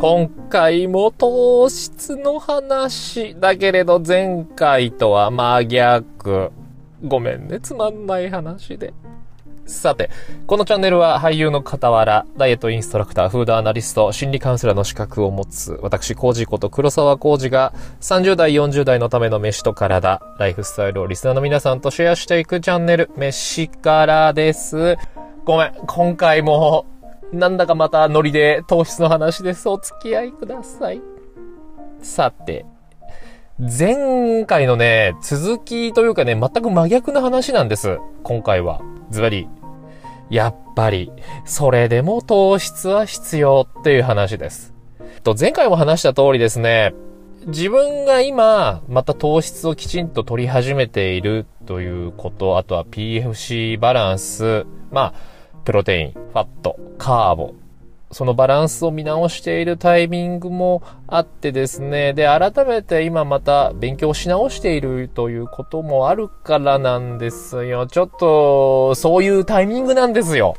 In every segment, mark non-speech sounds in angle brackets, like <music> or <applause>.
今回も糖質の話だけれど前回とは真逆。ごめんね、つまんない話で。さて、このチャンネルは俳優の傍ら、ダイエットインストラクター、フードアナリスト、心理カウンセラーの資格を持つ、私、コージこと黒沢コージが、30代、40代のための飯と体、ライフスタイルをリスナーの皆さんとシェアしていくチャンネル、飯からです。ごめん、今回も、なんだかまたノリで糖質の話です。お付き合いください。さて、前回のね、続きというかね、全く真逆な話なんです。今回は。ズバリ。やっぱり、それでも糖質は必要っていう話です。と、前回も話した通りですね、自分が今、また糖質をきちんと取り始めているということ、あとは PFC バランス、まあ、プロテイン、ファット、カーボ、そのバランスを見直しているタイミングもあってですね。で、改めて今また勉強し直しているということもあるからなんですよ。ちょっと、そういうタイミングなんですよ。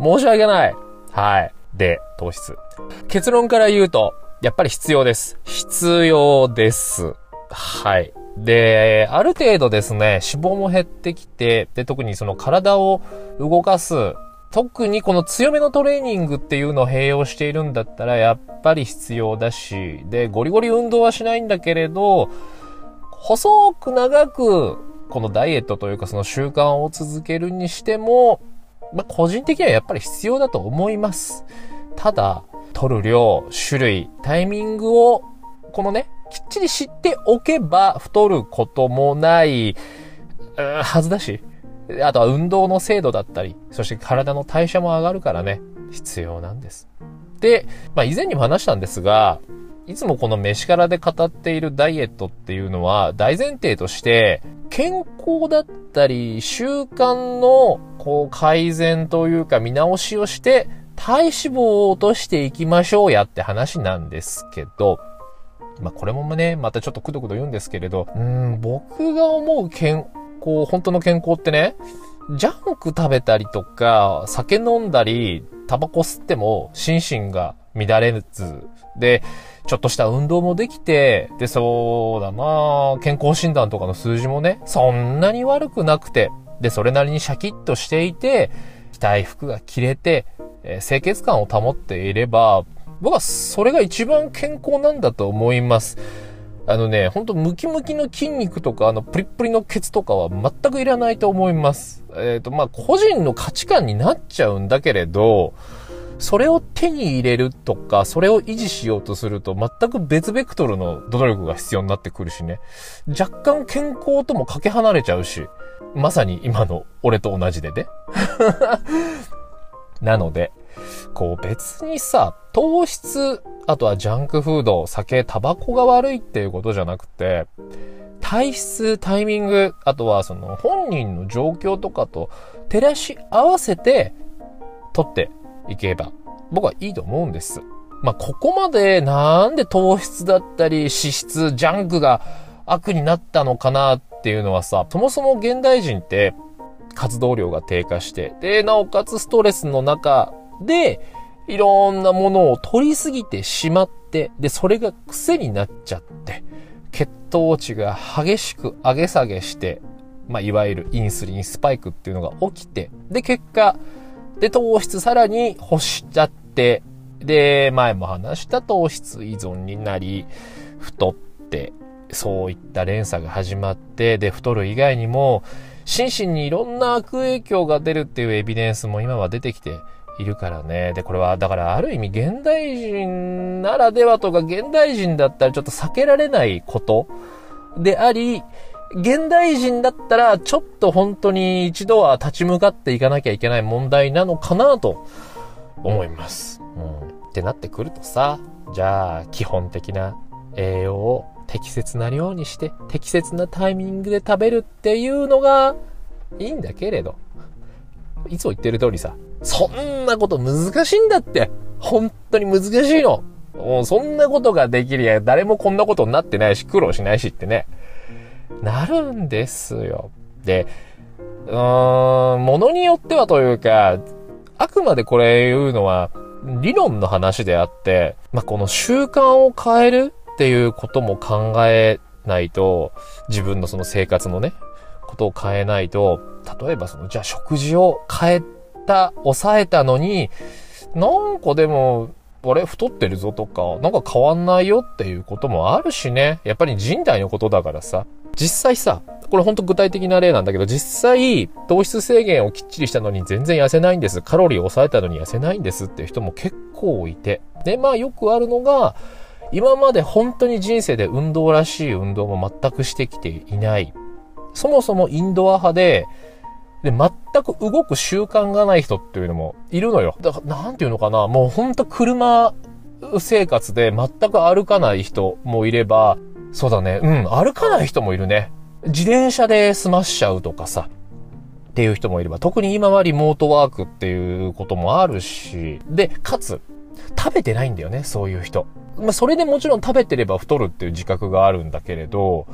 申し訳ない。はい。で、糖質。結論から言うと、やっぱり必要です。必要です。はい。で、ある程度ですね、脂肪も減ってきて、で、特にその体を動かす特にこの強めのトレーニングっていうのを併用しているんだったらやっぱり必要だし、で、ゴリゴリ運動はしないんだけれど、細く長くこのダイエットというかその習慣を続けるにしても、まあ、個人的にはやっぱり必要だと思います。ただ、取る量、種類、タイミングを、このね、きっちり知っておけば太ることもない、はずだし、あとは運動の精度だったり、そして体の代謝も上がるからね、必要なんです。で、まあ以前にも話したんですが、いつもこの飯からで語っているダイエットっていうのは大前提として健康だったり習慣のこう改善というか見直しをして体脂肪を落としていきましょうやって話なんですけど、まあこれもね、またちょっとくどくど言うんですけれど、うん、僕が思う健こう、本当の健康ってね、ジャンク食べたりとか、酒飲んだり、タバコ吸っても心身が乱れず、で、ちょっとした運動もできて、で、そうだな健康診断とかの数字もね、そんなに悪くなくて、で、それなりにシャキッとしていて、着たい服が着れて、えー、清潔感を保っていれば、僕はそれが一番健康なんだと思います。あのね、ほんとムキムキの筋肉とか、あの、プリップリのケツとかは全くいらないと思います。えっ、ー、と、まあ、個人の価値観になっちゃうんだけれど、それを手に入れるとか、それを維持しようとすると、全く別ベクトルの努力が必要になってくるしね。若干健康ともかけ離れちゃうし、まさに今の俺と同じでね。<laughs> なので、こう別にさ、糖質、あとはジャンクフード、酒、タバコが悪いっていうことじゃなくて、体質、タイミング、あとはその本人の状況とかと照らし合わせて取っていけば僕はいいと思うんです。まあ、ここまでなんで糖質だったり脂質、ジャンクが悪になったのかなっていうのはさ、そもそも現代人って活動量が低下して、で、なおかつストレスの中で、いろんなものを取りすぎてしまって、で、それが癖になっちゃって、血糖値が激しく上げ下げして、まあ、いわゆるインスリンスパイクっていうのが起きて、で、結果、で、糖質さらに欲しちゃって、で、前も話した糖質依存になり、太って、そういった連鎖が始まって、で、太る以外にも、心身にいろんな悪影響が出るっていうエビデンスも今は出てきているからね。で、これは、だからある意味現代人ならではとか、現代人だったらちょっと避けられないことであり、現代人だったらちょっと本当に一度は立ち向かっていかなきゃいけない問題なのかなと思います。うん。ってなってくるとさ、じゃあ基本的な栄養を適切な量にして、適切なタイミングで食べるっていうのがいいんだけれど、いつも言ってる通りさ、そんなこと難しいんだって。本当に難しいの。もうそんなことができるや誰もこんなことになってないし、苦労しないしってね。なるんですよ。で、うーん、ものによってはというか、あくまでこれ言うのは、理論の話であって、まあ、この習慣を変えるっていうことも考えないと、自分のその生活のね、ことを変えないと、例えばその、じゃあ食事を変えた、抑えたのに、なんかでも、あれ太ってるぞとか、なんか変わんないよっていうこともあるしね。やっぱり人体のことだからさ。実際さ、これほんと具体的な例なんだけど、実際、糖質制限をきっちりしたのに全然痩せないんです。カロリーを抑えたのに痩せないんですっていう人も結構いて。で、まあよくあるのが、今まで本当に人生で運動らしい運動も全くしてきていない。そもそもインドア派で、で、全く動く習慣がない人っていうのもいるのよ。だから、なんていうのかな、もうほんと車生活で全く歩かない人もいれば、そうだね、うん、歩かない人もいるね。自転車で済ましちゃうとかさ、っていう人もいれば、特に今はリモートワークっていうこともあるし、で、かつ、食べてないんだよね、そういう人。まあ、それでもちろん食べてれば太るっていう自覚があるんだけれど、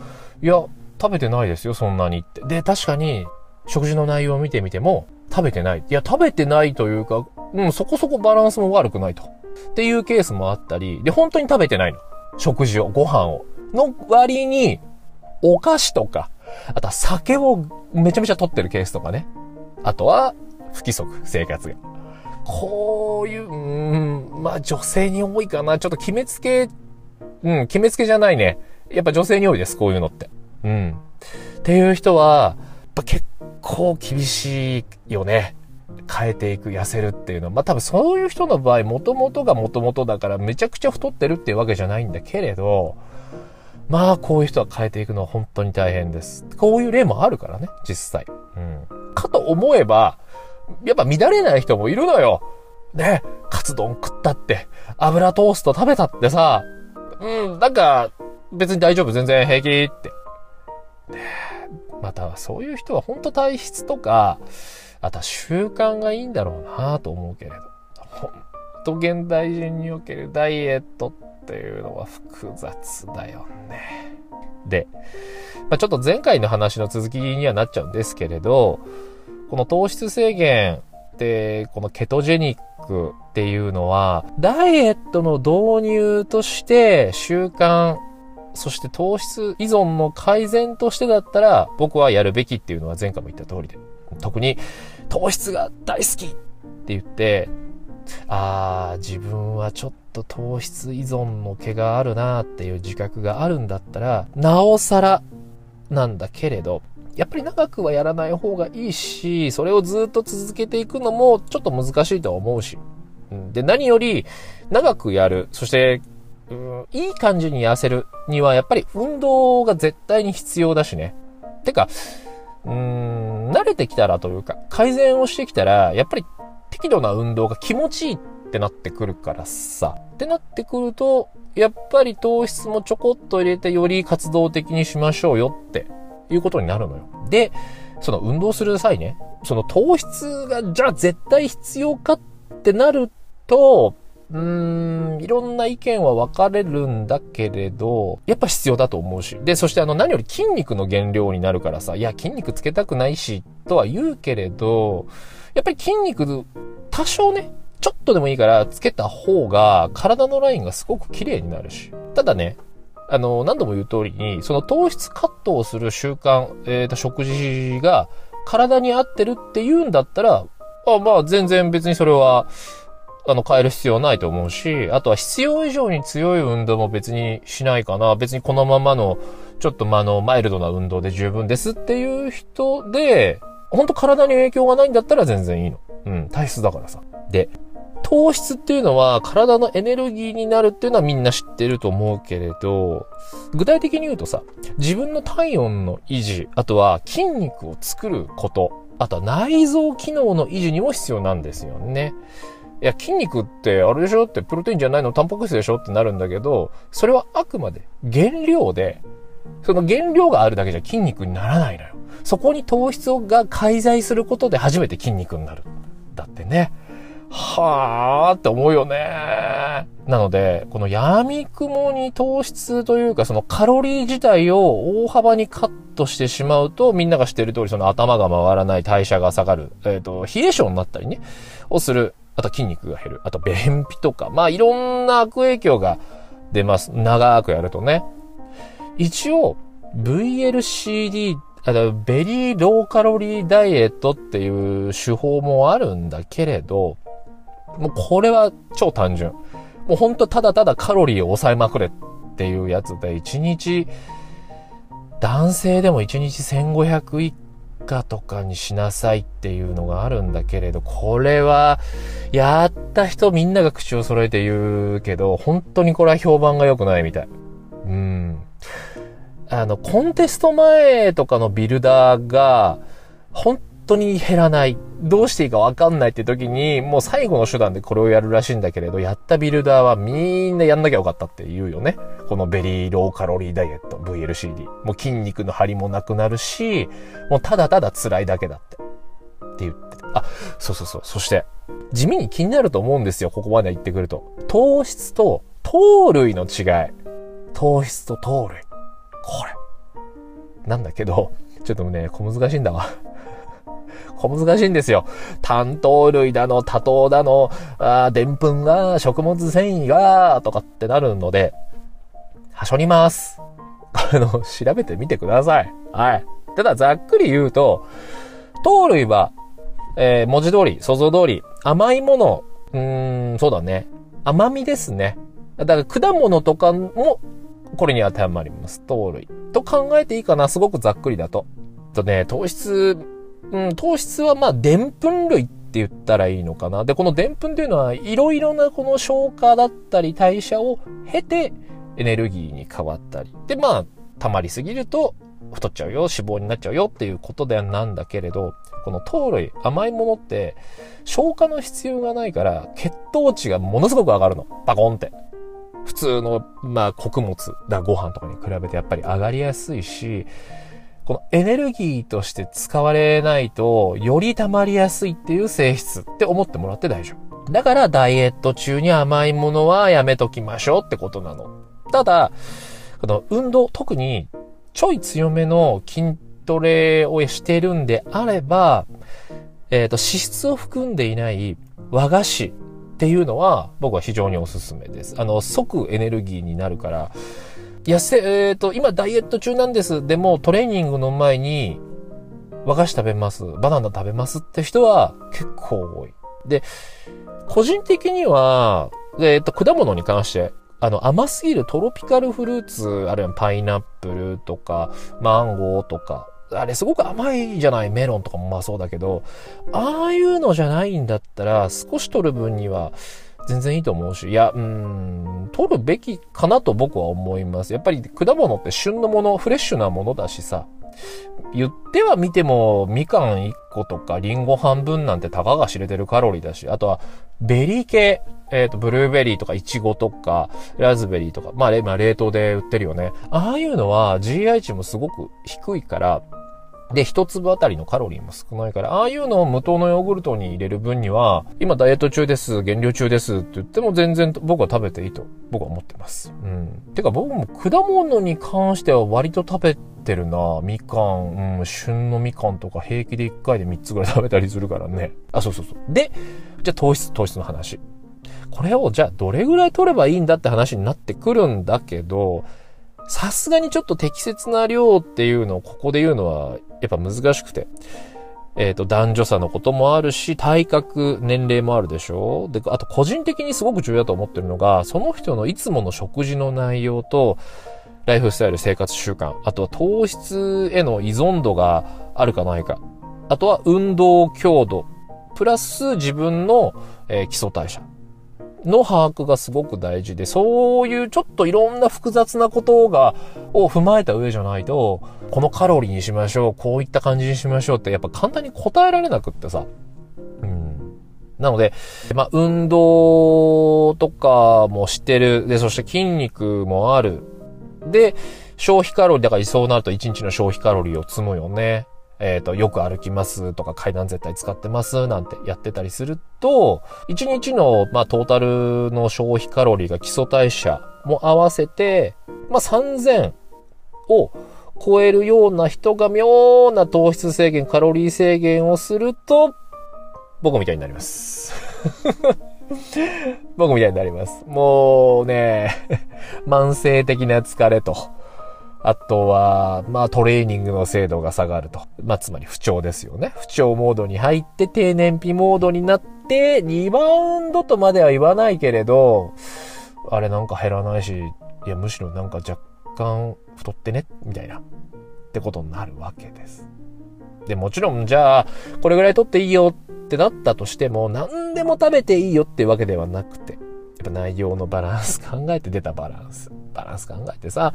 いや、食べてないですよ、そんなにって。で、確かに、食事の内容を見てみても、食べてない。いや、食べてないというか、うん、そこそこバランスも悪くないと。っていうケースもあったり、で、本当に食べてないの。食事を、ご飯を。の割に、お菓子とか、あとは酒をめちゃめちゃ取ってるケースとかね。あとは、不規則、生活が。こういう、うん、まあ女性に多いかな。ちょっと決めつけ、うん、決めつけじゃないね。やっぱ女性に多いです、こういうのって。うん。っていう人は、やっぱ結構厳しいよね。変えていく、痩せるっていうのは。まあ多分そういう人の場合、元々が元々だからめちゃくちゃ太ってるっていうわけじゃないんだけれど、まあこういう人は変えていくのは本当に大変です。こういう例もあるからね、実際。うん。かと思えば、やっぱ乱れない人もいるのよ。ね、カツ丼食ったって、油トースト食べたってさ、うん、なんか、別に大丈夫、全然平気って。また、そういう人は本当体質とか、あとは習慣がいいんだろうなと思うけれど。本当現代人におけるダイエットっていうのは複雑だよね。で、まあ、ちょっと前回の話の続きにはなっちゃうんですけれど、この糖質制限って、このケトジェニックっていうのは、ダイエットの導入として習慣そして糖質依存の改善としてだったら、僕はやるべきっていうのは前回も言った通りで。特に、糖質が大好きって言って、あー、自分はちょっと糖質依存の毛があるなーっていう自覚があるんだったら、なおさらなんだけれど、やっぱり長くはやらない方がいいし、それをずっと続けていくのもちょっと難しいとは思うし。で、何より長くやる、そしてうん、いい感じに痩せるには、やっぱり運動が絶対に必要だしね。てか、うーん、慣れてきたらというか、改善をしてきたら、やっぱり適度な運動が気持ちいいってなってくるからさ。ってなってくると、やっぱり糖質もちょこっと入れてより活動的にしましょうよっていうことになるのよ。で、その運動する際ね、その糖質がじゃあ絶対必要かってなると、うーん、いろんな意見は分かれるんだけれど、やっぱ必要だと思うし。で、そしてあの何より筋肉の原料になるからさ、いや、筋肉つけたくないし、とは言うけれど、やっぱり筋肉、多少ね、ちょっとでもいいからつけた方が体のラインがすごく綺麗になるし。ただね、あの、何度も言う通りに、その糖質カットをする習慣、えっ、ー、と、食事が体に合ってるって言うんだったら、あまあ全然別にそれは、あの、変える必要ないと思うし、あとは必要以上に強い運動も別にしないかな。別にこのままの、ちょっとまあの、マイルドな運動で十分ですっていう人で、本当体に影響がないんだったら全然いいの。うん、体質だからさ。で、糖質っていうのは体のエネルギーになるっていうのはみんな知ってると思うけれど、具体的に言うとさ、自分の体温の維持、あとは筋肉を作ること、あとは内臓機能の維持にも必要なんですよね。いや、筋肉ってあれでしょ？ってプロテインじゃないの？タンパク質でしょ？ってなるんだけど、それはあくまで原料で、その原料があるだけじゃ筋肉にならないのよ。そこに糖質が介在することで初めて筋肉になる。だってね。はーって思うよね。なので、この闇雲に糖質というか、そのカロリー自体を大幅にカットしてしまうと、みんなが知ってる通り、その頭が回らない代謝が下がる、えっ、ー、と、冷え性になったりね、をするあと筋肉が減る。あと便秘とか。まあいろんな悪影響が出ます。長くやるとね。一応、VLCD、あの、ベリーローカロリーダイエットっていう手法もあるんだけれど、もうこれは超単純。もうほんとただただカロリーを抑えまくれっていうやつで、1日、男性でも1日1500以下とかにしなさいっていうのがあるんだけれど、これは、やった人みんなが口を揃えて言うけど、本当にこれは評判が良くないみたい。うん。あの、コンテスト前とかのビルダーが、本当に減らない。どうしていいかわかんないって時に、もう最後の手段でこれをやるらしいんだけれど、やったビルダーはみんなやんなきゃよかったって言うよね。このベリーローカロリーダイエット、VLCD。もう筋肉の張りもなくなるし、もうただただ辛いだけだって。って言ってて。あ、そうそうそう。そして、地味に気になると思うんですよ。ここまで言ってくると。糖質と糖類の違い。糖質と糖類。これ。なんだけど、ちょっとね、小難しいんだわ。小難しいんですよ。担当類だの、多糖だの、あでんぷんが、食物繊維が、とかってなるので、はしょります。あの、調べてみてください。はい。ただ、ざっくり言うと、糖類は、えー、文字通り、想像通り、甘いもの、うーん、そうだね。甘みですね。だから果物とかも、これに当てはまります。糖類。と考えていいかなすごくざっくりだと。とね、糖質、うん、糖質はまあ、でんぷん類って言ったらいいのかな。で、このでんぷんというのは、いろいろなこの消化だったり代謝を経て、エネルギーに変わったり。で、まあ、溜まりすぎると、太っちゃうよ、脂肪になっちゃうよっていうことではなんだけれど、この糖類、甘いものって、消化の必要がないから、血糖値がものすごく上がるの。バコンって。普通の、まあ、穀物だ、ご飯とかに比べてやっぱり上がりやすいし、このエネルギーとして使われないと、より溜まりやすいっていう性質って思ってもらって大丈夫。だからダイエット中に甘いものはやめときましょうってことなの。ただ、この運動、特にちょい強めの筋トレをしてるんであれば、えっ、ー、と、脂質を含んでいない和菓子っていうのは僕は非常におすすめです。あの、即エネルギーになるから、痩せ、えっ、ー、と、今ダイエット中なんです。でもトレーニングの前に和菓子食べます。バナナ食べますって人は結構多い。で、個人的には、えっ、ー、と、果物に関して、あの、甘すぎるトロピカルフルーツ、あるいはパイナップルとか、マンゴーとか、あれすごく甘いじゃないメロンとかもまあそうだけど、ああいうのじゃないんだったら、少し取る分には、全然いいと思うし、いや、うん、取るべきかなと僕は思います。やっぱり果物って旬のもの、フレッシュなものだしさ、言っては見ても、みかん1個とか、リンゴ半分なんてたかが知れてるカロリーだし、あとは、ベリー系、えっ、ー、と、ブルーベリーとか、イチゴとか、ラズベリーとか、まあ、まあ、冷凍で売ってるよね。ああいうのは GI 値もすごく低いから、で、一粒あたりのカロリーも少ないから、ああいうのを無糖のヨーグルトに入れる分には、今ダイエット中です、減量中ですって言っても全然僕は食べていいと僕は思ってます。うん。てか僕も果物に関しては割と食べてるなみかん、うん、旬のみかんとか平気で1回で3つぐらい食べたりするからね。あ、そうそうそう。で、じゃあ糖質、糖質の話。これをじゃあどれぐらい取ればいいんだって話になってくるんだけど、さすがにちょっと適切な量っていうのをここで言うのはやっぱ難しくて。えっ、ー、と、男女差のこともあるし、体格、年齢もあるでしょ？で、あと個人的にすごく重要だと思ってるのが、その人のいつもの食事の内容と、ライフスタイル、生活習慣、あとは糖質への依存度があるかないか、あとは運動強度、プラス自分の、えー、基礎代謝。の把握がすごく大事で、そういうちょっといろんな複雑なことが、を踏まえた上じゃないと、このカロリーにしましょう、こういった感じにしましょうって、やっぱ簡単に答えられなくってさ。うん。なので、まあ、運動とかもしてる。で、そして筋肉もある。で、消費カロリー、だからいそうなると1日の消費カロリーを積むよね。えっ、ー、と、よく歩きますとか階段絶対使ってますなんてやってたりすると、1日の、まあ、トータルの消費カロリーが基礎代謝も合わせて、まあ、3000を超えるような人が妙な糖質制限、カロリー制限をすると、僕みたいになります。<laughs> 僕みたいになります。もうね、<laughs> 慢性的な疲れと、あとは、まあトレーニングの精度が下がると。まあつまり不調ですよね。不調モードに入って低燃費モードになって、リバウンドとまでは言わないけれど、あれなんか減らないし、いやむしろなんか若干太ってね、みたいな。ってことになるわけです。で、もちろんじゃあ、これぐらい取っていいよってなったとしても、何でも食べていいよってわけではなくて、やっぱ内容のバランス考えて出たバランス。バランス考えてさ、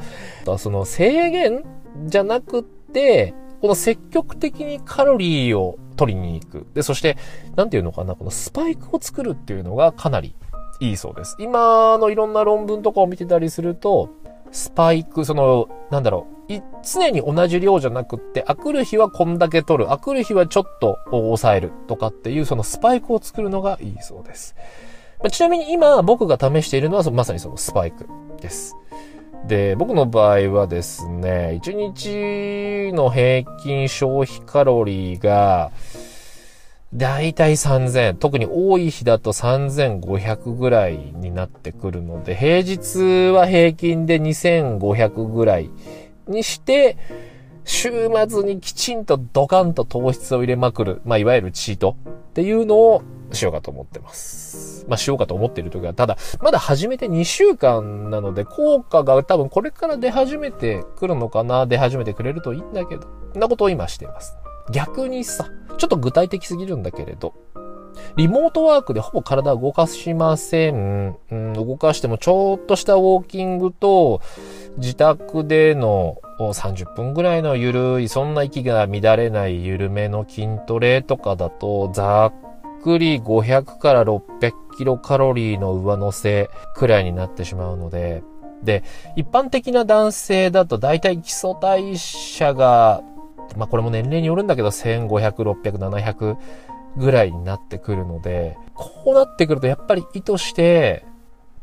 その制限じゃなくって、この積極的にカロリーを取りに行く。で、そして、なんていうのかな、このスパイクを作るっていうのがかなりいいそうです。今のいろんな論文とかを見てたりすると、スパイク、その、なんだろう、常に同じ量じゃなくって、あくる日はこんだけ取る、あくる日はちょっと抑えるとかっていう、そのスパイクを作るのがいいそうです。まちなみに今僕が試しているのはまさにそのスパイクです。で、僕の場合はですね、1日の平均消費カロリーが、だいたい3000、特に多い日だと3500ぐらいになってくるので、平日は平均で2500ぐらいにして、週末にきちんとドカンと糖質を入れまくる、まあ、いわゆるチートっていうのをしようかと思ってます。まあ、しようかと思っている時は、ただ、まだ始めて2週間なので、効果が多分これから出始めてくるのかな、出始めてくれるといいんだけど、そんなことを今しています。逆にさ、ちょっと具体的すぎるんだけれど、リモートワークでほぼ体を動かしません。うん、動かしてもちょっとしたウォーキングと、自宅での30分ぐらいのゆるい、そんな息が乱れない緩めの筋トレとかだと、ざっくり500から600キロカロリーの上乗せくらいになってしまうので、で、一般的な男性だと大体基礎代謝が、まあこれも年齢によるんだけど、1500、600、700ぐらいになってくるので、こうなってくるとやっぱり意図して、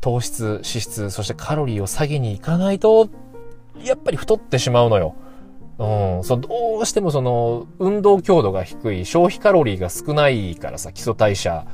糖質、脂質、そしてカロリーを下げに行かないと、やっぱり太ってしまうのよ。うん、そう、どうしてもその、運動強度が低い、消費カロリーが少ないからさ、基礎代謝、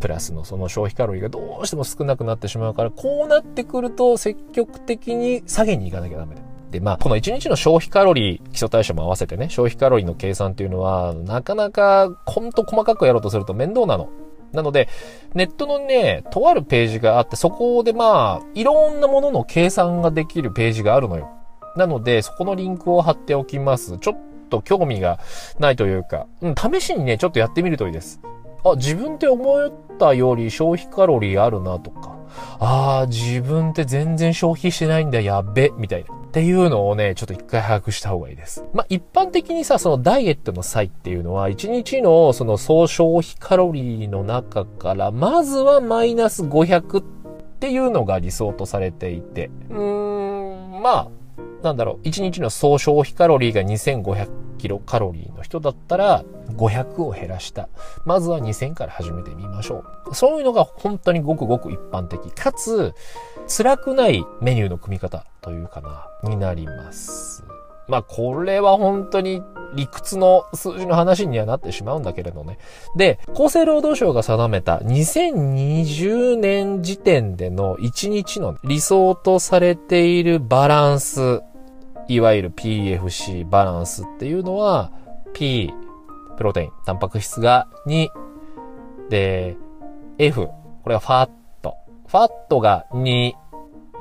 プラスのその消費カロリーがどうしても少なくなってしまうから、こうなってくると積極的に下げに行かなきゃダメだ。で、まあ、この1日の消費カロリー、基礎代謝も合わせてね、消費カロリーの計算っていうのは、なかなか、ほんと細かくやろうとすると面倒なの。なので、ネットのね、とあるページがあって、そこでまあ、いろんなものの計算ができるページがあるのよ。なので、そこのリンクを貼っておきます。ちょっと興味がないというか、うん、試しにね、ちょっとやってみるといいです。あ、自分って思ったより消費カロリーあるなとか、ああ、自分って全然消費してないんだ、やべ、みたいな。っていうのをね、ちょっと一回把握した方がいいです。まあ、一般的にさ、そのダイエットの際っていうのは、1日のその総消費カロリーの中から、まずはマイナス500っていうのが理想とされていて、うーん、まあ、なんだろう、1日の総消費カロリーが2500キロカロリーの人だったら、500を減らした。まずは2000から始めてみましょう。そういうのが本当にごくごく一般的。かつ、辛くないメニューの組み方というかな、になります。まあこれは本当に理屈の数字の話にはなってしまうんだけれどね。で、厚生労働省が定めた2020年時点での1日の理想とされているバランス、いわゆる PFC バランスっていうのは、P、プロテイン、タンパク質が2、で、F、これはファッ。ファットが2、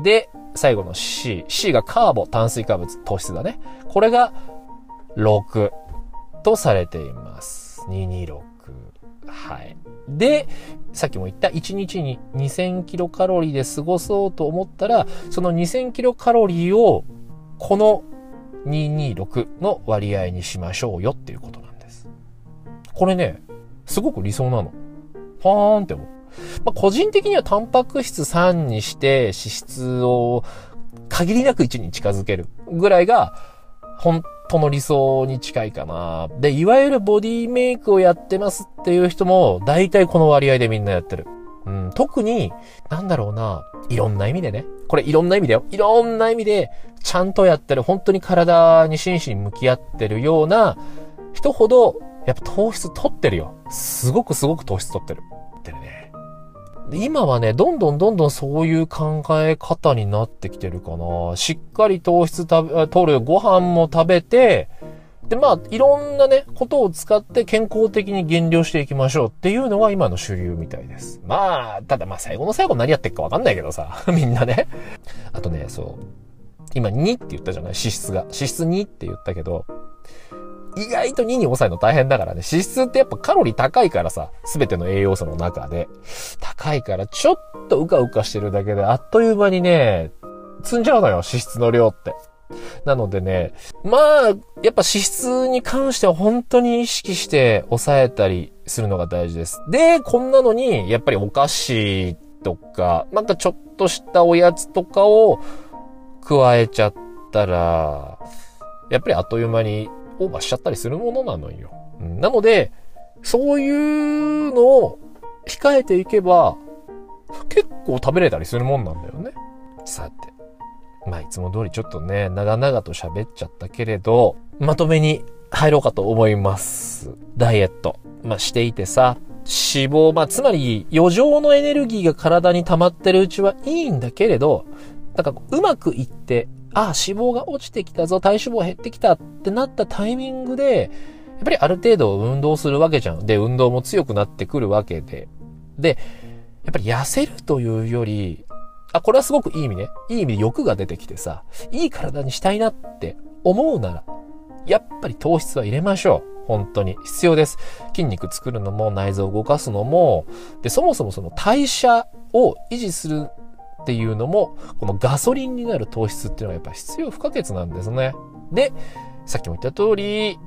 で、最後の C。C がカーボ、炭水化物、糖質だね。これが6とされています。226。はい。で、さっきも言った1日に2000キロカロリーで過ごそうと思ったら、その2000キロカロリーをこの226の割合にしましょうよっていうことなんです。これね、すごく理想なの。パーンって思う。まあ、個人的にはタンパク質3にして脂質を限りなく1に近づけるぐらいが本当の理想に近いかな。で、いわゆるボディメイクをやってますっていう人も大体この割合でみんなやってる。うん、特に、なんだろうな、いろんな意味でね。これいろんな意味だよ。いろんな意味で、ちゃんとやってる、本当に体に真摯に向き合ってるような人ほど、やっぱ糖質取ってるよ。すごくすごく糖質取ってる。ってね。で今はね、どんどんどんどんそういう考え方になってきてるかな。しっかり糖質食べ、取る、ご飯も食べて、で、まあ、いろんなね、ことを使って健康的に減量していきましょうっていうのが今の主流みたいです。まあ、ただまあ最後の最後何やってっかわかんないけどさ、<laughs> みんなね。あとね、そう。今2って言ったじゃない？脂質が。脂質2って言ったけど、意外と2に抑えるの大変だからね。脂質ってやっぱカロリー高いからさ、すべての栄養素の中で。高いからちょっとうかうかしてるだけであっという間にね、積んじゃうのよ、脂質の量って。なのでね、まあ、やっぱ脂質に関しては本当に意識して抑えたりするのが大事です。で、こんなのに、やっぱりお菓子とか、なんかちょっとしたおやつとかを加えちゃったら、やっぱりあっという間にオーバーしちゃったりするものなのよ。うん、なので、そういうのを控えていけば、結構食べれたりするもんなんだよね。さて。まあ、いつも通りちょっとね、長々と喋っちゃったけれど、まとめに入ろうかと思います。ダイエット。まあ、していてさ、脂肪、まあ、つまり余剰のエネルギーが体に溜まってるうちはいいんだけれど、なんかうまくいって、あ、脂肪が落ちてきたぞ、体脂肪減ってきたってなったタイミングで、やっぱりある程度運動するわけじゃん。で、運動も強くなってくるわけで。で、やっぱり痩せるというより、あ、これはすごくいい意味ね。いい意味で欲が出てきてさ、いい体にしたいなって思うなら、やっぱり糖質は入れましょう。本当に。必要です。筋肉作るのも内臓を動かすのも、で、そもそもその代謝を維持するっていうのも、このガソリンになる糖質っていうのはやっぱ必要不可欠なんですね。で、さっきも言った通り、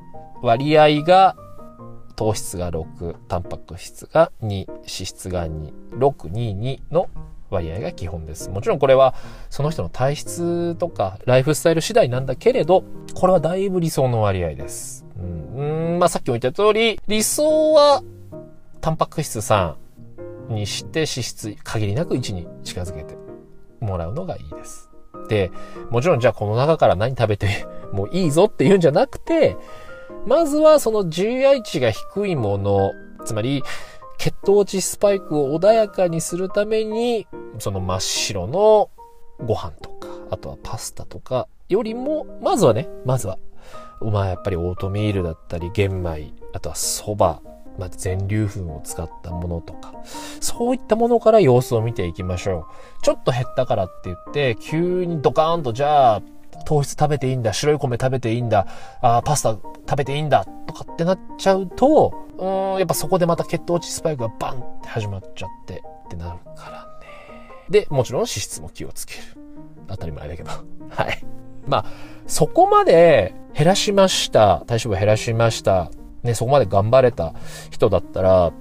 割合が糖質が6、タンパク質が2、脂質が2、6、2、2の割合が基本です。もちろんこれはその人の体質とかライフスタイル次第なんだけれど、これはだいぶ理想の割合です。うん、うんまあさっきも言った通り、理想はタンパク質3にして脂質限りなく1に近づけてもらうのがいいです。で、もちろんじゃあこの中から何食べて <laughs> もいいぞっていうんじゃなくて、まずはその GI 値が低いもの、つまり血糖値スパイクを穏やかにするために、その真っ白のご飯とか、あとはパスタとかよりも、まずはね、まずは、まあやっぱりオートミールだったり玄米、あとは蕎麦、まあ、全粒粉を使ったものとか、そういったものから様子を見ていきましょう。ちょっと減ったからって言って、急にドカーンとじゃあ、糖質食べていいんだ、白い米食べていいんだ、あパスタ食べていいんだ、とかってなっちゃうと、うん、やっぱそこでまた血糖値スパイクがバンって始まっちゃってってなるからね。で、もちろん脂質も気をつける。当たり前だけど。<laughs> はい。まあ、そこまで減らしました。体脂肪減らしました。ね、そこまで頑張れた人だったら、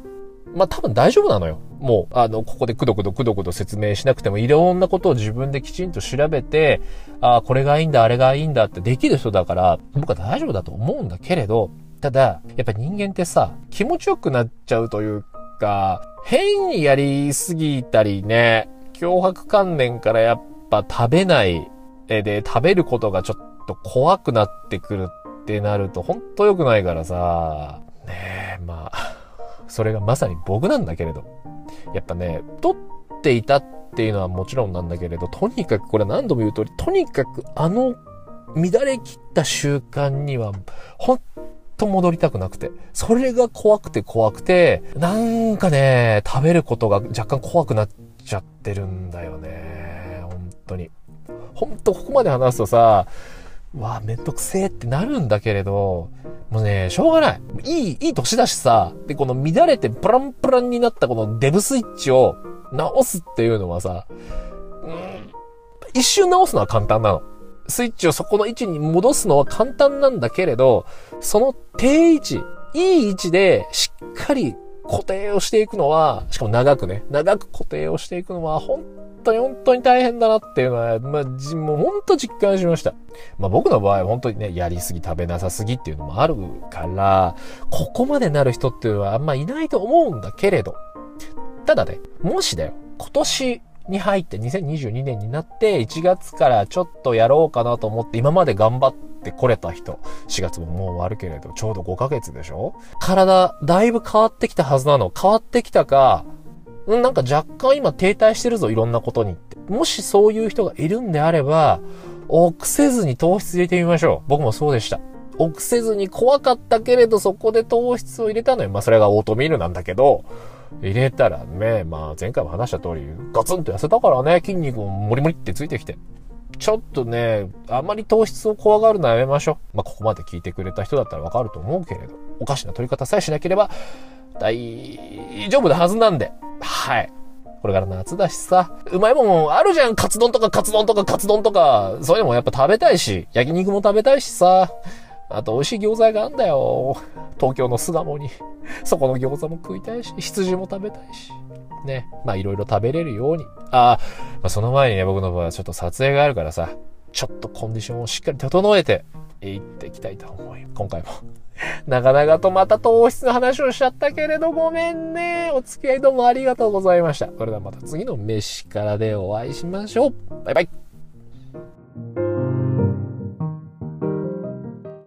まあ多分大丈夫なのよ。もう、あの、ここでくどくどくどくど説明しなくても、いろんなことを自分できちんと調べて、ああ、これがいいんだ、あれがいいんだってできる人だから、僕は大丈夫だと思うんだけれど、ただ、やっぱ人間ってさ、気持ちよくなっちゃうというか、変にやりすぎたりね、脅迫観念からやっぱ食べないで、食べることがちょっと怖くなってくるってなると、ほんと良くないからさ、ねえ、まあ、それがまさに僕なんだけれど。やっぱね、撮っていたっていうのはもちろんなんだけれど、とにかくこれ何度も言う通り、とにかくあの乱れ切った習慣には、ほんと戻りたくなくて。それが怖くて怖くて、なんかね、食べることが若干怖くなっちゃってるんだよね。本当に。ほんとここまで話すとさ、わあ、めんどくせえってなるんだけれど、もうね、しょうがない。いい、いい年だしさ、で、この乱れてプランプランになったこのデブスイッチを直すっていうのはさ、うん、一瞬直すのは簡単なの。スイッチをそこの位置に戻すのは簡単なんだけれど、その定位置、いい位置でしっかり固定をしていくのは、しかも長くね、長く固定をしていくのは、本当に本当に大変だなっていうのは、まあ、もう本当実感しました。まあ僕の場合は本当にね、やりすぎ食べなさすぎっていうのもあるから、ここまでなる人っていうのはあんまいないと思うんだけれど、ただね、もしだよ、今年に入って2022年になって1月からちょっとやろうかなと思って今まで頑張ってこれた人、4月ももう終わるけれど、ちょうど5ヶ月でしょ？体、だいぶ変わってきたはずなの。変わってきたか、なんか若干今停滞してるぞ、いろんなことにって。もしそういう人がいるんであれば、臆せずに糖質入れてみましょう。僕もそうでした。臆せずに怖かったけれど、そこで糖質を入れたのよ。まあ、それがオートミールなんだけど、入れたらね、まあ、前回も話した通り、ガツンと痩せたからね、筋肉もモリモリってついてきて。ちょっとね、あんまり糖質を怖がるのはやめましょう。まあ、ここまで聞いてくれた人だったらわかると思うけれど、おかしな取り方さえしなければ、大丈夫なはずなんで。はい。これから夏だしさ、うまいもんあるじゃん。カツ丼とかカツ丼とかカツ丼とか、そういうのもやっぱ食べたいし、焼肉も食べたいしさ。あと美味しい餃子があんだよ。東京の巣鴨に。そこの餃子も食いたいし、羊も食べたいし。ね。まあいろいろ食べれるように。ああ、まあ、その前にね、僕の場合はちょっと撮影があるからさ、ちょっとコンディションをしっかり整えて、行っていきたいと思うよ。今回も。<laughs> 長々とまた糖質の話をしちゃったけれどごめんね。お付き合いどうもありがとうございました。それではまた次の飯からでお会いしましょう。バイバイ。